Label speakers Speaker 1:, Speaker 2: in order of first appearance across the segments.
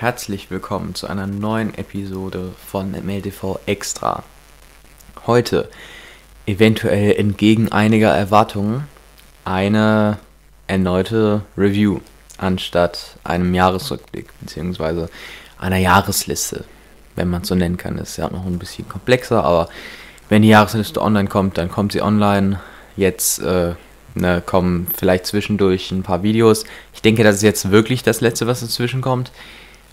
Speaker 1: herzlich willkommen zu einer neuen Episode von MLTV Extra. Heute, eventuell entgegen einiger Erwartungen, eine erneute Review anstatt einem Jahresrückblick bzw. einer Jahresliste, wenn man es so nennen kann. Ist ja noch ein bisschen komplexer, aber wenn die Jahresliste online kommt, dann kommt sie online. Jetzt äh, ne, kommen vielleicht zwischendurch ein paar Videos. Ich denke, das ist jetzt wirklich das letzte, was dazwischen kommt.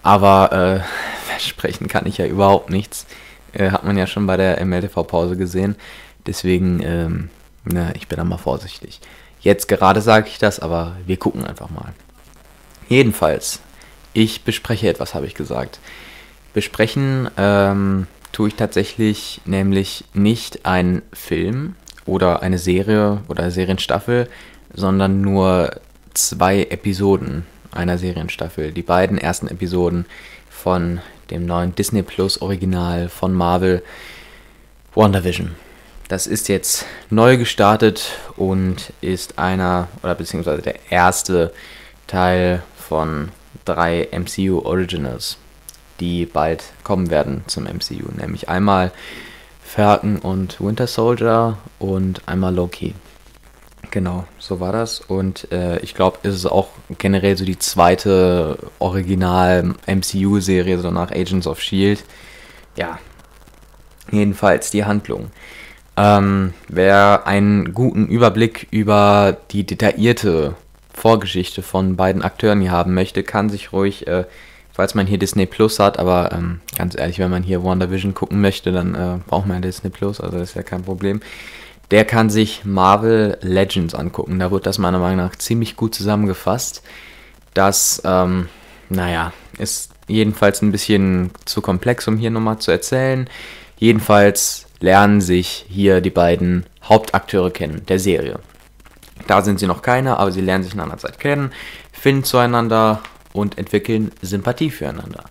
Speaker 1: Aber äh, versprechen kann ich ja überhaupt nichts. Äh, hat man ja schon bei der MLTV-Pause gesehen. Deswegen, ähm, na, ich bin da mal vorsichtig. Jetzt gerade sage ich das, aber wir gucken einfach mal. Jedenfalls, ich bespreche etwas, habe ich gesagt. Besprechen ähm, tue ich tatsächlich nämlich nicht einen Film oder eine Serie oder Serienstaffel, sondern nur zwei Episoden einer Serienstaffel. Die beiden ersten Episoden von dem neuen Disney Plus Original von Marvel WandaVision. Das ist jetzt neu gestartet und ist einer oder beziehungsweise der erste Teil von drei MCU Originals, die bald kommen werden zum MCU. Nämlich einmal Falcon und Winter Soldier und einmal Loki. Genau, so war das. Und äh, ich glaube, es ist auch generell so die zweite Original-MCU-Serie, so nach Agents of Shield. Ja, jedenfalls die Handlung. Ähm, wer einen guten Überblick über die detaillierte Vorgeschichte von beiden Akteuren hier haben möchte, kann sich ruhig, äh, falls man hier Disney Plus hat, aber ähm, ganz ehrlich, wenn man hier WandaVision gucken möchte, dann äh, braucht man Disney Plus, also das ist ja kein Problem der kann sich Marvel Legends angucken. Da wird das meiner Meinung nach ziemlich gut zusammengefasst. Das, ähm, naja, ist jedenfalls ein bisschen zu komplex, um hier nochmal zu erzählen. Jedenfalls lernen sich hier die beiden Hauptakteure kennen, der Serie. Da sind sie noch keine, aber sie lernen sich in einer Zeit kennen, finden zueinander und entwickeln Sympathie füreinander.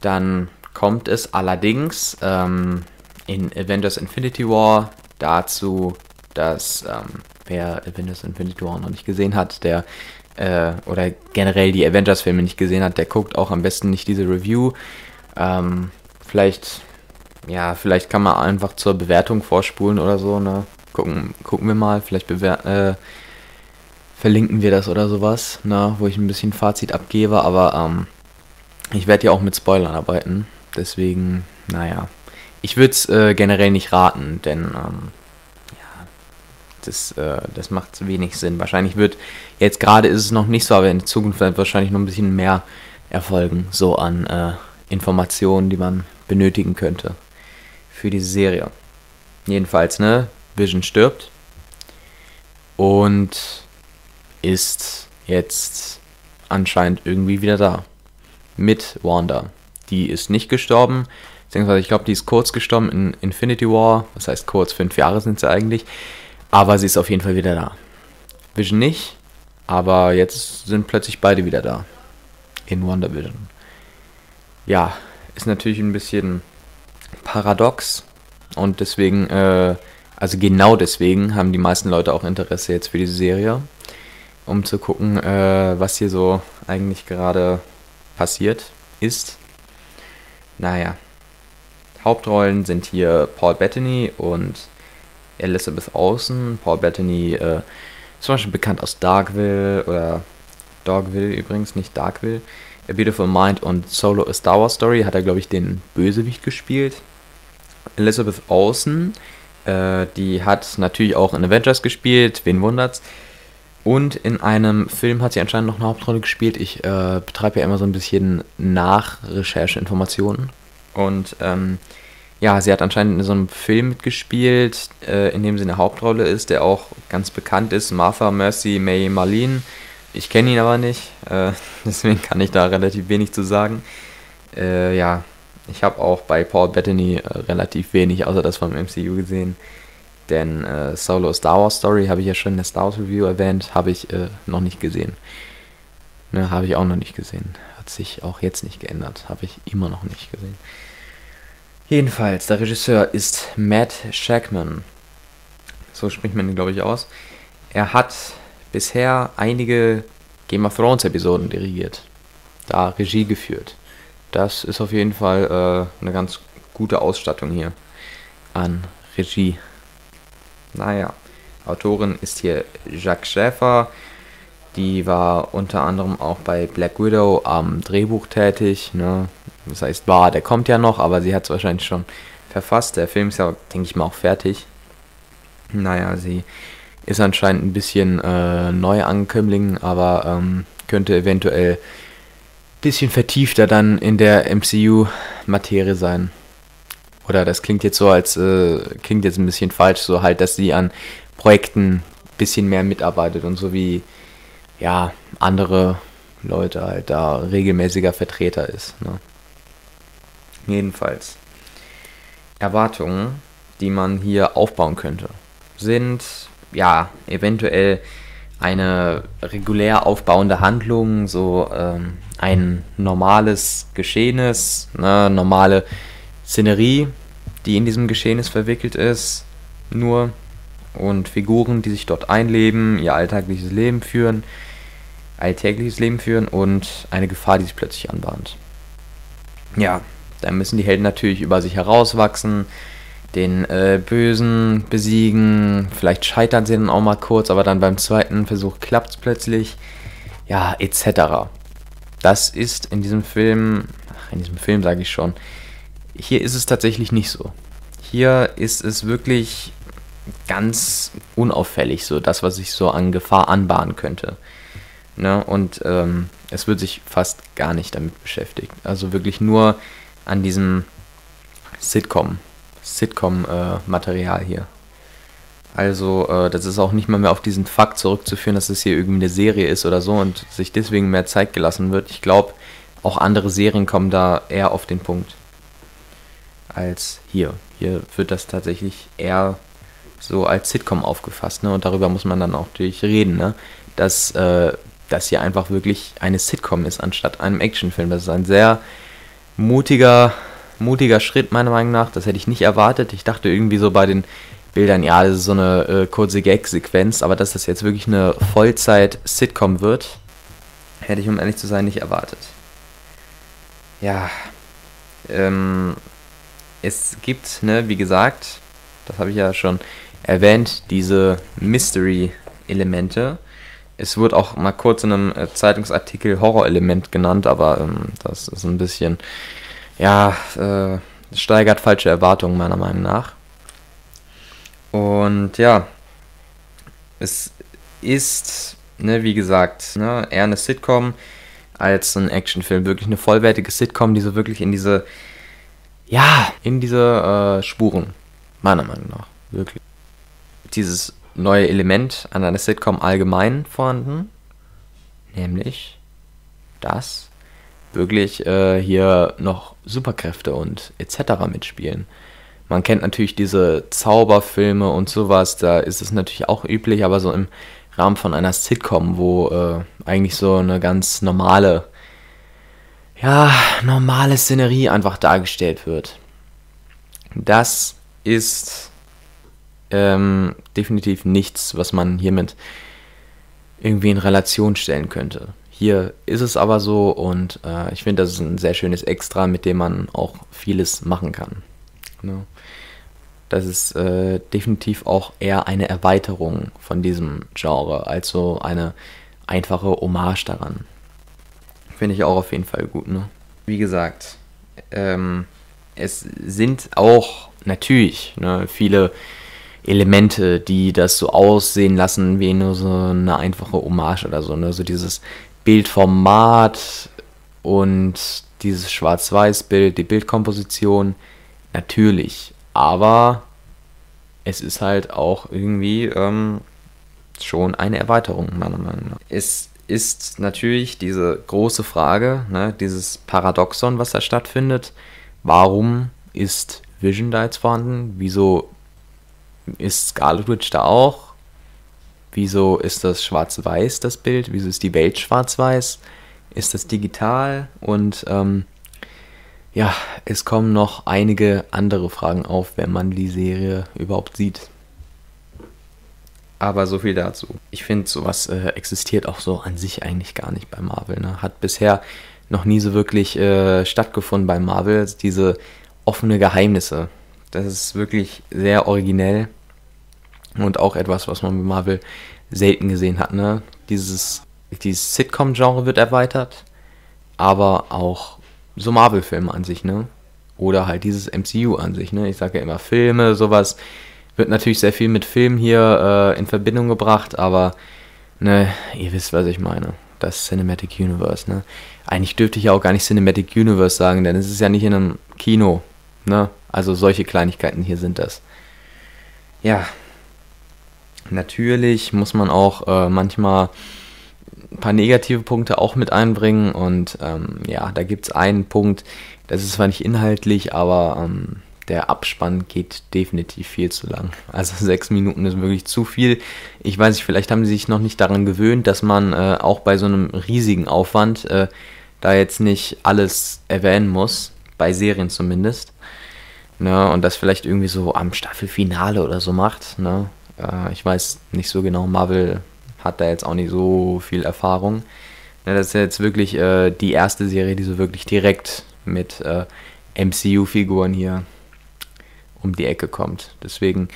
Speaker 1: Dann kommt es allerdings ähm, in Avengers Infinity War dazu, dass ähm, wer Avengers Infinity War noch nicht gesehen hat, der äh, oder generell die Avengers-Filme nicht gesehen hat, der guckt auch am besten nicht diese Review. Ähm, vielleicht, ja, vielleicht kann man einfach zur Bewertung vorspulen oder so, ne? Gucken, gucken wir mal, vielleicht äh, verlinken wir das oder sowas, ne? wo ich ein bisschen Fazit abgebe, aber ähm, ich werde ja auch mit Spoilern arbeiten, deswegen, naja, ich würde es äh, generell nicht raten, denn ähm, ja, das, äh, das macht wenig Sinn. Wahrscheinlich wird, jetzt gerade ist es noch nicht so, aber in Zukunft wird wahrscheinlich noch ein bisschen mehr erfolgen, so an äh, Informationen, die man benötigen könnte für diese Serie. Jedenfalls, ne, Vision stirbt und ist jetzt anscheinend irgendwie wieder da. Mit Wanda. Die ist nicht gestorben, Beziehungsweise ich glaube, die ist kurz gestorben in Infinity War. Das heißt kurz, fünf Jahre sind sie eigentlich. Aber sie ist auf jeden Fall wieder da. Vision nicht, aber jetzt sind plötzlich beide wieder da. In Wonder Vision. Ja, ist natürlich ein bisschen paradox. Und deswegen, äh, also genau deswegen haben die meisten Leute auch Interesse jetzt für diese Serie. Um zu gucken, äh, was hier so eigentlich gerade passiert ist. Naja, Hauptrollen sind hier Paul Bettany und Elizabeth Olsen. Paul Bettany äh, zum Beispiel bekannt aus Darkville oder Dogville übrigens, nicht Darkville. A Beautiful Mind und Solo A Star Wars Story hat er, glaube ich, den Bösewicht gespielt. Elizabeth Olsen, äh, die hat natürlich auch in Avengers gespielt, wen wundert's. Und in einem Film hat sie anscheinend noch eine Hauptrolle gespielt. Ich äh, betreibe ja immer so ein bisschen Nachrecherche-Informationen. Und ähm, ja, sie hat anscheinend in so einem Film mitgespielt, äh, in dem sie eine Hauptrolle ist, der auch ganz bekannt ist, Martha Mercy May Marlene. Ich kenne ihn aber nicht, äh, deswegen kann ich da relativ wenig zu sagen. Äh, ja, ich habe auch bei Paul Bettany äh, relativ wenig außer das vom MCU gesehen. Denn äh, Solo Star Wars Story habe ich ja schon in der Star Wars Review erwähnt, habe ich äh, noch nicht gesehen. Ne, habe ich auch noch nicht gesehen. Hat sich auch jetzt nicht geändert. Habe ich immer noch nicht gesehen. Jedenfalls, der Regisseur ist Matt Shackman. So spricht man ihn, glaube ich, aus. Er hat bisher einige Game of Thrones Episoden dirigiert. da Regie geführt. Das ist auf jeden Fall äh, eine ganz gute Ausstattung hier an Regie. Naja, Autorin ist hier Jacques Schäfer. Die war unter anderem auch bei Black Widow am Drehbuch tätig. Ne? Das heißt, war, der kommt ja noch, aber sie hat es wahrscheinlich schon verfasst. Der Film ist ja, denke ich mal, auch fertig. Naja, sie ist anscheinend ein bisschen äh, Neuankömmling, aber ähm, könnte eventuell ein bisschen vertiefter dann in der MCU-Materie sein. Oder das klingt jetzt so, als äh, klingt jetzt ein bisschen falsch, so halt, dass sie an Projekten ein bisschen mehr mitarbeitet und so wie ja andere Leute halt da regelmäßiger Vertreter ist. Ne? Jedenfalls. Erwartungen, die man hier aufbauen könnte, sind ja eventuell eine regulär aufbauende Handlung, so ähm, ein normales Geschehnis, ne, normale Szenerie, die in diesem Geschehnis verwickelt ist, nur und Figuren, die sich dort einleben, ihr alltägliches Leben führen, alltägliches Leben führen und eine Gefahr, die sich plötzlich anbahnt. Ja, da müssen die Helden natürlich über sich herauswachsen, den äh, Bösen besiegen. Vielleicht scheitern sie dann auch mal kurz, aber dann beim zweiten Versuch klappt es plötzlich. Ja, etc. Das ist in diesem Film, ach, in diesem Film sage ich schon, hier ist es tatsächlich nicht so. Hier ist es wirklich ganz unauffällig, so das, was sich so an Gefahr anbahnen könnte. Ne? Und ähm, es wird sich fast gar nicht damit beschäftigt. Also wirklich nur an diesem Sitcom, Sitcom-Material äh, hier. Also, äh, das ist auch nicht mal mehr auf diesen Fakt zurückzuführen, dass es hier irgendwie eine Serie ist oder so und sich deswegen mehr Zeit gelassen wird. Ich glaube, auch andere Serien kommen da eher auf den Punkt als hier. Hier wird das tatsächlich eher so als Sitcom aufgefasst, ne? Und darüber muss man dann auch natürlich reden, ne? Dass äh, das hier einfach wirklich eine Sitcom ist anstatt einem Actionfilm. Das ist ein sehr mutiger, mutiger Schritt, meiner Meinung nach. Das hätte ich nicht erwartet. Ich dachte irgendwie so bei den Bildern, ja, das ist so eine äh, kurze Gag-Sequenz, aber dass das jetzt wirklich eine Vollzeit-Sitcom wird, hätte ich, um ehrlich zu sein, nicht erwartet. Ja, ähm, es gibt, ne, wie gesagt, das habe ich ja schon erwähnt, diese Mystery-Elemente. Es wird auch mal kurz in einem äh, Zeitungsartikel Horrorelement genannt, aber ähm, das ist ein bisschen, ja, äh, steigert falsche Erwartungen meiner Meinung nach. Und ja, es ist, ne, wie gesagt, ne, eher eine Sitcom als ein Actionfilm. Wirklich eine vollwertige Sitcom, die so wirklich in diese, ja, in diese äh, Spuren, meiner Meinung nach, wirklich. Dieses neue Element an einer Sitcom allgemein vorhanden, nämlich dass wirklich äh, hier noch Superkräfte und etc. mitspielen. Man kennt natürlich diese Zauberfilme und sowas, da ist es natürlich auch üblich, aber so im Rahmen von einer Sitcom, wo äh, eigentlich so eine ganz normale, ja, normale Szenerie einfach dargestellt wird. Das ist ähm, definitiv nichts, was man hiermit irgendwie in Relation stellen könnte. Hier ist es aber so und äh, ich finde, das ist ein sehr schönes Extra, mit dem man auch vieles machen kann. Ne? Das ist äh, definitiv auch eher eine Erweiterung von diesem Genre, als so eine einfache Hommage daran. Finde ich auch auf jeden Fall gut. Ne? Wie gesagt, ähm, es sind auch natürlich ne, viele Elemente, die das so aussehen lassen wie nur so eine einfache Hommage oder so. Ne? So dieses Bildformat und dieses Schwarz-Weiß-Bild, die Bildkomposition, natürlich. Aber es ist halt auch irgendwie ähm, schon eine Erweiterung, meiner Meinung nach. Es ist natürlich diese große Frage, ne, dieses Paradoxon, was da stattfindet. Warum ist Vision da jetzt vorhanden? Wieso ist Scarlet Witch da auch? Wieso ist das schwarz-weiß, das Bild? Wieso ist die Welt schwarz-weiß? Ist das digital? Und ähm, ja, es kommen noch einige andere Fragen auf, wenn man die Serie überhaupt sieht. Aber so viel dazu. Ich finde, sowas äh, existiert auch so an sich eigentlich gar nicht bei Marvel. Ne? Hat bisher noch nie so wirklich äh, stattgefunden bei Marvel. Diese offene Geheimnisse. Das ist wirklich sehr originell und auch etwas, was man bei Marvel selten gesehen hat. Ne? Dieses, dieses Sitcom-Genre wird erweitert, aber auch so Marvel-Filme an sich, ne? Oder halt dieses MCU an sich, ne? Ich sage ja immer Filme, sowas wird natürlich sehr viel mit Film hier äh, in Verbindung gebracht, aber ne, ihr wisst, was ich meine. Das Cinematic Universe, ne? Eigentlich dürfte ich ja auch gar nicht Cinematic Universe sagen, denn es ist ja nicht in einem Kino, ne? Also solche Kleinigkeiten hier sind das. Ja. Natürlich muss man auch äh, manchmal ein paar negative Punkte auch mit einbringen und ähm, ja, da gibt es einen Punkt, das ist zwar nicht inhaltlich, aber ähm, der Abspann geht definitiv viel zu lang. Also sechs Minuten ist wirklich zu viel. Ich weiß nicht, vielleicht haben sie sich noch nicht daran gewöhnt, dass man äh, auch bei so einem riesigen Aufwand äh, da jetzt nicht alles erwähnen muss, bei Serien zumindest. Ne, und das vielleicht irgendwie so am Staffelfinale oder so macht. Ne? Äh, ich weiß nicht so genau, Marvel hat da jetzt auch nicht so viel Erfahrung. Ne, das ist jetzt wirklich äh, die erste Serie, die so wirklich direkt mit äh, MCU-Figuren hier um die Ecke kommt. Deswegen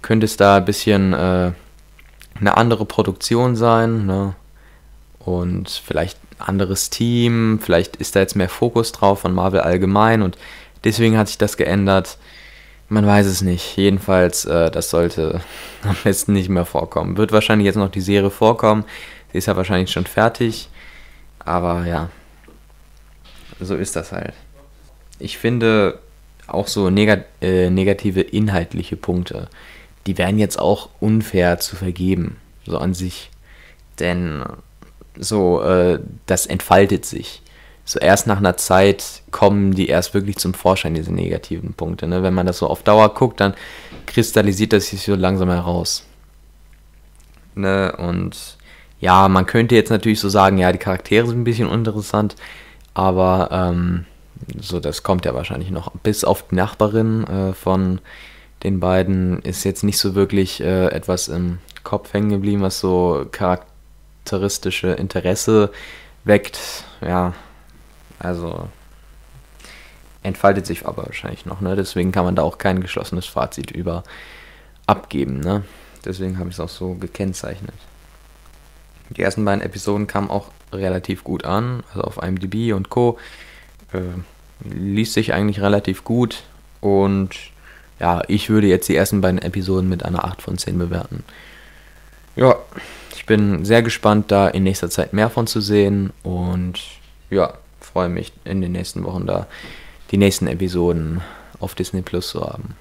Speaker 1: könnte es da ein bisschen äh, eine andere Produktion sein ne? und vielleicht anderes Team, vielleicht ist da jetzt mehr Fokus drauf von Marvel allgemein und deswegen hat sich das geändert. Man weiß es nicht. Jedenfalls, äh, das sollte am besten nicht mehr vorkommen. Wird wahrscheinlich jetzt noch die Serie vorkommen. Sie ist ja wahrscheinlich schon fertig. Aber ja, so ist das halt. Ich finde, auch so negat äh, negative inhaltliche Punkte, die wären jetzt auch unfair zu vergeben, so an sich. Denn so, äh, das entfaltet sich. So erst nach einer Zeit kommen die erst wirklich zum Vorschein, diese negativen Punkte. Ne? Wenn man das so auf Dauer guckt, dann kristallisiert das sich so langsam heraus. Ne? Und ja, man könnte jetzt natürlich so sagen, ja, die Charaktere sind ein bisschen uninteressant, aber ähm, so, das kommt ja wahrscheinlich noch. Bis auf die Nachbarin äh, von den beiden ist jetzt nicht so wirklich äh, etwas im Kopf hängen geblieben, was so charakteristische Interesse weckt. Ja, also entfaltet sich aber wahrscheinlich noch, ne? Deswegen kann man da auch kein geschlossenes Fazit über abgeben, ne? Deswegen habe ich es auch so gekennzeichnet. Die ersten beiden Episoden kamen auch relativ gut an, also auf IMDb und Co. Äh, liest sich eigentlich relativ gut und ja, ich würde jetzt die ersten beiden Episoden mit einer 8 von 10 bewerten. Ja, ich bin sehr gespannt, da in nächster Zeit mehr von zu sehen und ja, freue mich in den nächsten Wochen da die nächsten Episoden auf Disney Plus zu haben.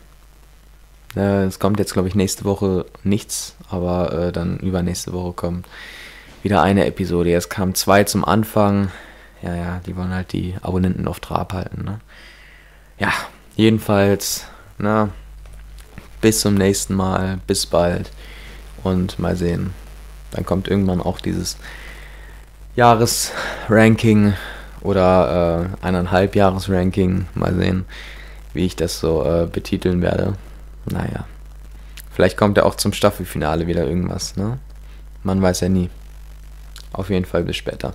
Speaker 1: Äh, es kommt jetzt, glaube ich, nächste Woche nichts, aber äh, dann übernächste Woche kommt wieder eine Episode. Es kamen zwei zum Anfang ja, ja, die wollen halt die Abonnenten auf Trab halten, ne? Ja, jedenfalls, na, bis zum nächsten Mal, bis bald und mal sehen. Dann kommt irgendwann auch dieses Jahresranking oder äh, eineinhalb Jahresranking. Mal sehen, wie ich das so äh, betiteln werde. Naja. Vielleicht kommt ja auch zum Staffelfinale wieder irgendwas, ne? Man weiß ja nie. Auf jeden Fall bis später.